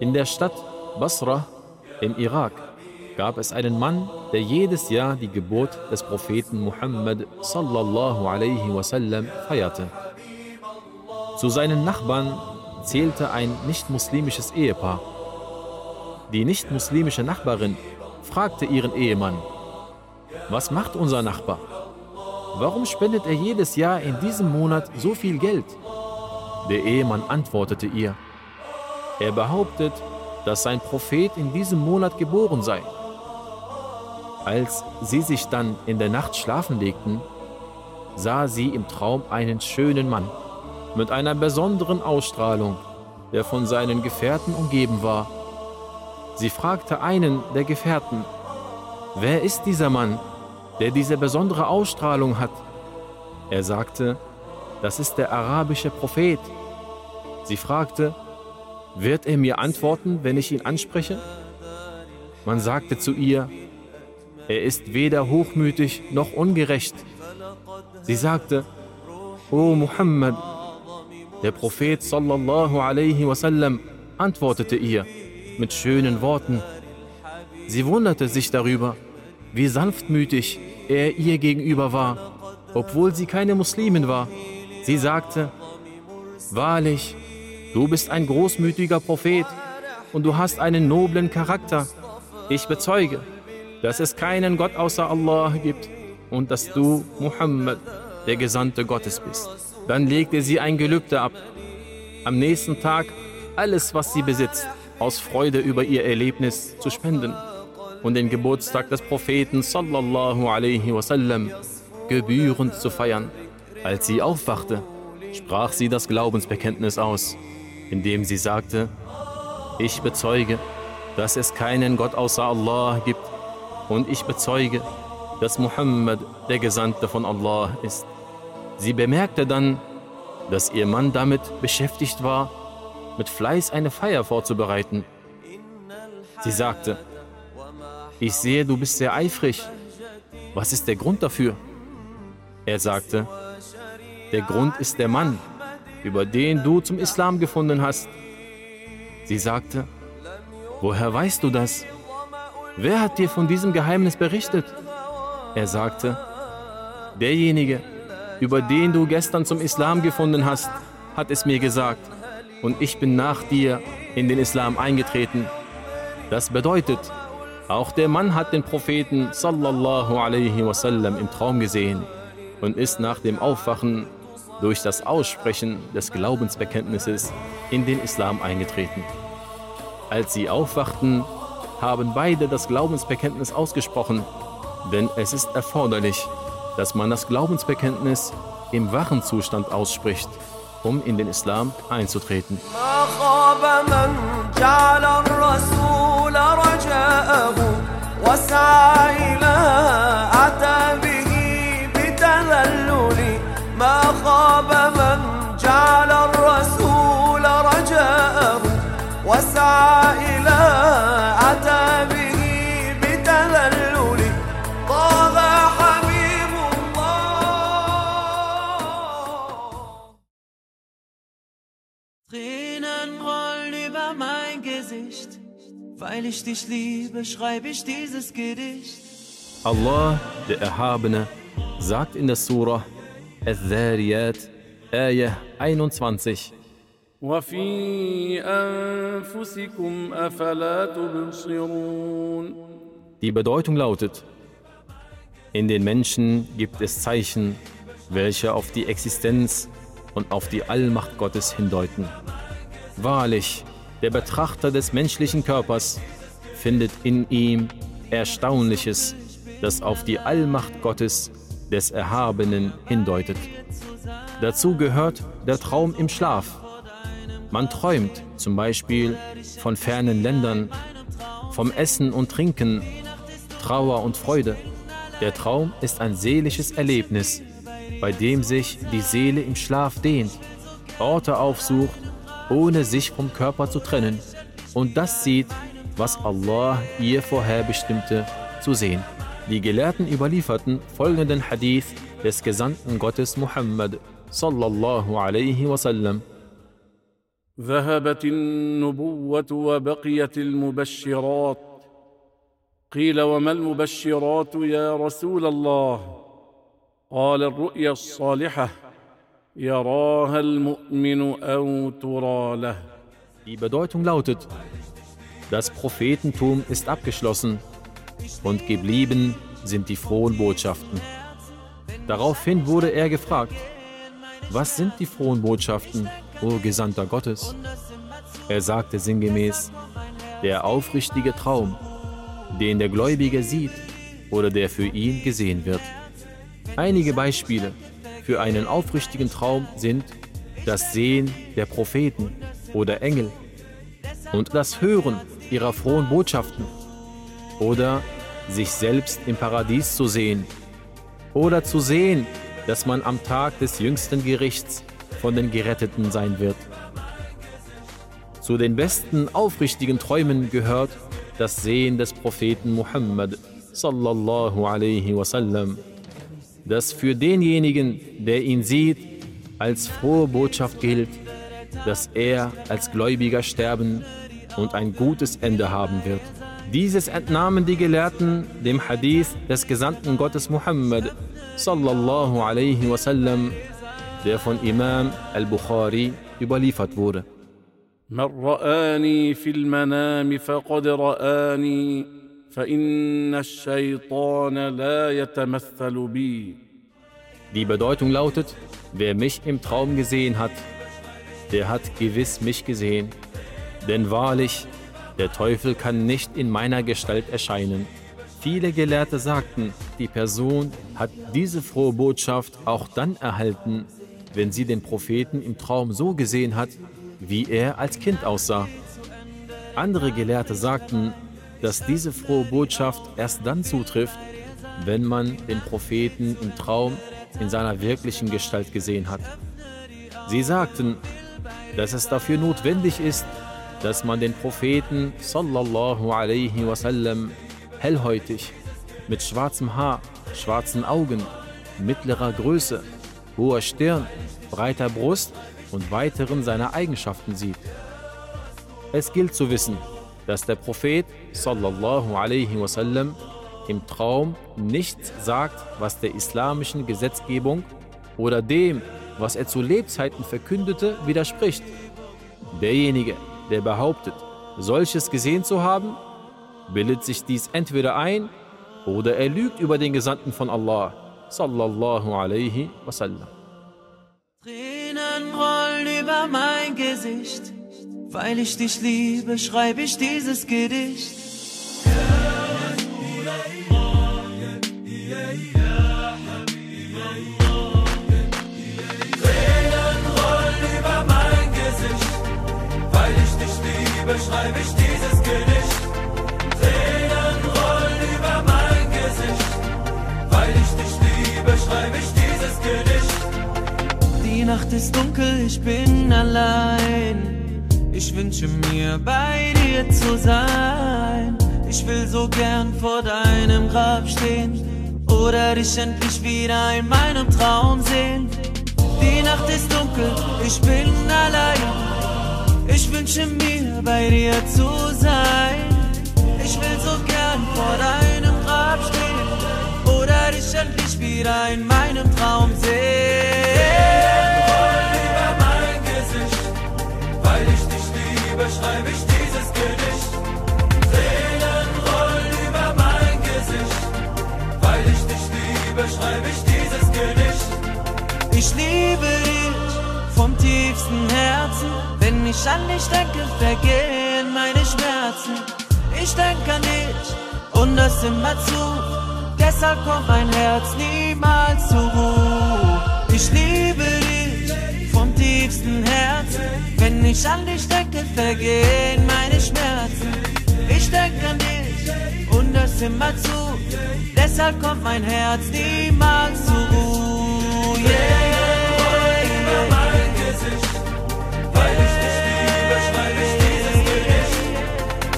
In der Stadt Basra im Irak gab es einen Mann, der jedes Jahr die Geburt des Propheten Muhammad sallallahu alaihi wasallam feierte. Zu seinen Nachbarn zählte ein nicht-muslimisches Ehepaar. Die nicht-muslimische Nachbarin fragte ihren Ehemann, was macht unser Nachbar? Warum spendet er jedes Jahr in diesem Monat so viel Geld? Der Ehemann antwortete ihr, er behauptet, dass sein Prophet in diesem Monat geboren sei. Als sie sich dann in der Nacht schlafen legten, sah sie im Traum einen schönen Mann mit einer besonderen Ausstrahlung, der von seinen Gefährten umgeben war. Sie fragte einen der Gefährten, wer ist dieser Mann, der diese besondere Ausstrahlung hat? Er sagte, das ist der arabische Prophet. Sie fragte, wird er mir antworten, wenn ich ihn anspreche? Man sagte zu ihr, er ist weder hochmütig noch ungerecht. Sie sagte, O Muhammad, der Prophet sallallahu alaihi wasallam antwortete ihr mit schönen Worten. Sie wunderte sich darüber, wie sanftmütig er ihr gegenüber war, obwohl sie keine Muslimin war. Sie sagte, Wahrlich, du bist ein großmütiger Prophet und du hast einen noblen Charakter. Ich bezeuge, dass es keinen Gott außer Allah gibt und dass du, Muhammad, der Gesandte Gottes bist. Dann legte sie ein Gelübde ab. Am nächsten Tag alles, was sie besitzt, aus Freude über ihr Erlebnis zu spenden und den Geburtstag des Propheten sallallahu alaihi wasallam gebührend zu feiern. Als sie aufwachte, sprach sie das Glaubensbekenntnis aus, indem sie sagte, ich bezeuge, dass es keinen Gott außer Allah gibt und ich bezeuge, dass Muhammad der Gesandte von Allah ist. Sie bemerkte dann, dass ihr Mann damit beschäftigt war, mit Fleiß eine Feier vorzubereiten. Sie sagte, ich sehe, du bist sehr eifrig. Was ist der Grund dafür? Er sagte, der Grund ist der Mann, über den du zum Islam gefunden hast. Sie sagte, woher weißt du das? Wer hat dir von diesem Geheimnis berichtet? Er sagte, derjenige, über den du gestern zum Islam gefunden hast, hat es mir gesagt und ich bin nach dir in den Islam eingetreten. Das bedeutet, auch der Mann hat den Propheten sallallahu alaihi wasallam im Traum gesehen und ist nach dem Aufwachen durch das Aussprechen des Glaubensbekenntnisses in den Islam eingetreten. Als sie aufwachten, haben beide das Glaubensbekenntnis ausgesprochen, denn es ist erforderlich, dass man das Glaubensbekenntnis im wachen Zustand ausspricht, um in den Islam einzutreten. ما weil ich dich liebe, schreibe ich dieses Gedicht. Allah, der Erhabene, sagt in der Surah Al-Dhariyat, Ayah 21. Die Bedeutung lautet, in den Menschen gibt es Zeichen, welche auf die Existenz und auf die Allmacht Gottes hindeuten. Wahrlich, der Betrachter des menschlichen Körpers findet in ihm Erstaunliches, das auf die Allmacht Gottes des Erhabenen hindeutet. Dazu gehört der Traum im Schlaf. Man träumt zum Beispiel von fernen Ländern, vom Essen und Trinken, Trauer und Freude. Der Traum ist ein seelisches Erlebnis, bei dem sich die Seele im Schlaf dehnt, Orte aufsucht, ohne sich vom Körper zu trennen und das sieht, was Allah ihr vorherbestimmte, zu sehen. Die Gelehrten überlieferten folgenden Hadith des Gesandten Gottes Muhammad sallallahu alaihi wasallam. ذهبت النبوه وبقيت المبشرات قيل وما المبشرات يا رسول الله قال الرؤيا الصالحه Die Bedeutung lautet, das Prophetentum ist abgeschlossen und geblieben sind die frohen Botschaften. Daraufhin wurde er gefragt, was sind die frohen Botschaften, o Gesandter Gottes? Er sagte sinngemäß, der aufrichtige Traum, den der Gläubige sieht oder der für ihn gesehen wird. Einige Beispiele für einen aufrichtigen Traum sind das Sehen der Propheten oder Engel und das Hören ihrer frohen Botschaften oder sich selbst im Paradies zu sehen oder zu sehen, dass man am Tag des jüngsten Gerichts von den Geretteten sein wird. Zu den besten aufrichtigen Träumen gehört das Sehen des Propheten Muhammad sallallahu alaihi wasallam, das für denjenigen, der ihn sieht, als frohe Botschaft gilt, dass er als Gläubiger sterben und ein gutes Ende haben wird. Dieses entnahmen die Gelehrten dem Hadith des Gesandten Gottes Muhammad sallallahu alaihi wasallam, der von Imam al-Bukhari überliefert wurde. من رآني في المنام فقد رآني فإن الشيطان لا يتمثل بي Die Bedeutung lautet, wer mich im Traum gesehen hat, der hat gewiss mich gesehen. Denn wahrlich, der Teufel kann nicht in meiner Gestalt erscheinen. Viele Gelehrte sagten, die Person hat diese frohe Botschaft auch dann erhalten, wenn sie den Propheten im Traum so gesehen hat, wie er als Kind aussah. Andere Gelehrte sagten, dass diese frohe Botschaft erst dann zutrifft, wenn man den Propheten im Traum in seiner wirklichen Gestalt gesehen hat. Sie sagten, dass es dafür notwendig ist, dass man den Propheten sallallahu alaihi wasallam hellhäutig, mit schwarzem Haar, schwarzen Augen, mittlerer Größe, hoher Stirn, breiter Brust und weiteren seiner Eigenschaften sieht. Es gilt zu wissen, dass der Prophet sallallahu alaihi wasallam im Traum nichts sagt, was der islamischen Gesetzgebung oder dem, was er zu Lebzeiten verkündete, widerspricht. Derjenige, der behauptet, solches gesehen zu haben, bildet sich dies entweder ein oder er lügt über den Gesandten von Allah, sallallahu alaihi wasallam. Tränen rollen über mein Gesicht, weil ich dich liebe, schreibe ich dieses Gedicht. Tränen rollen über mein Gesicht, weil ich dich liebe, schreibe ich dieses Gedicht. Tränen rollen über mein Gesicht, weil ich dich liebe, schreibe ich dieses Gedicht. Die Nacht ist dunkel, ich bin allein. Ich wünsche mir bei dir zu sein. Ich will so gern vor deinem Grab stehen oder dich endlich wieder in meinem Traum sehen. Die Nacht ist dunkel, ich bin allein. Ich wünsche mir bei dir zu sein. Ich will so gern vor deinem Grab stehen oder dich endlich wieder in meinem Traum sehen. Liebe, schreibe ich dieses Gedicht. Tränen rollen über mein Gesicht, weil ich dich liebe, schreibe ich dieses Gedicht. Ich liebe dich vom tiefsten Herzen. Wenn ich an dich denke, vergehen meine Schmerzen. Ich denke an dich und das immer zu. Deshalb kommt mein Herz niemals zur Ruhe. Ich liebe dich vom tiefsten Herzen. Wenn ich an dich denke, vergehen meine Schmerzen. Ich denke an dich und das immer zu. Deshalb kommt mein Herz niemals zur Ruhe. Yeah. Über mein Gesicht, weil ich dich liebe, schreibe ich dieses Gedicht.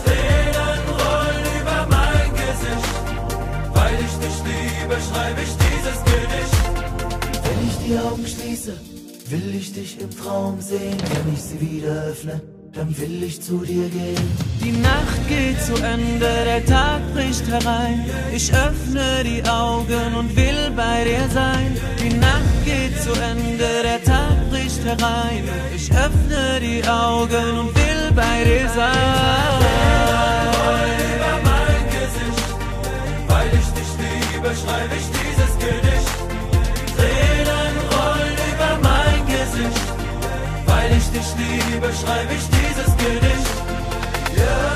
Tränen rollen über mein Gesicht, weil ich dich liebe, schreibe ich dieses Gedicht. Wenn ich die Augen schließe, Will ich dich im Traum sehen, kann ich sie wieder öffnen, dann will ich zu dir gehen. Die Nacht geht zu Ende, der Tag bricht herein. Ich öffne die Augen und will bei dir sein. Die Nacht geht zu Ende, der Tag bricht herein. Ich öffne die Augen und will bei dir sein. Über mein Gesicht, weil ich dich liebe, schreibe ich dieses Gedicht. Dich liebe, schreibe ich dieses Gedicht. Ja,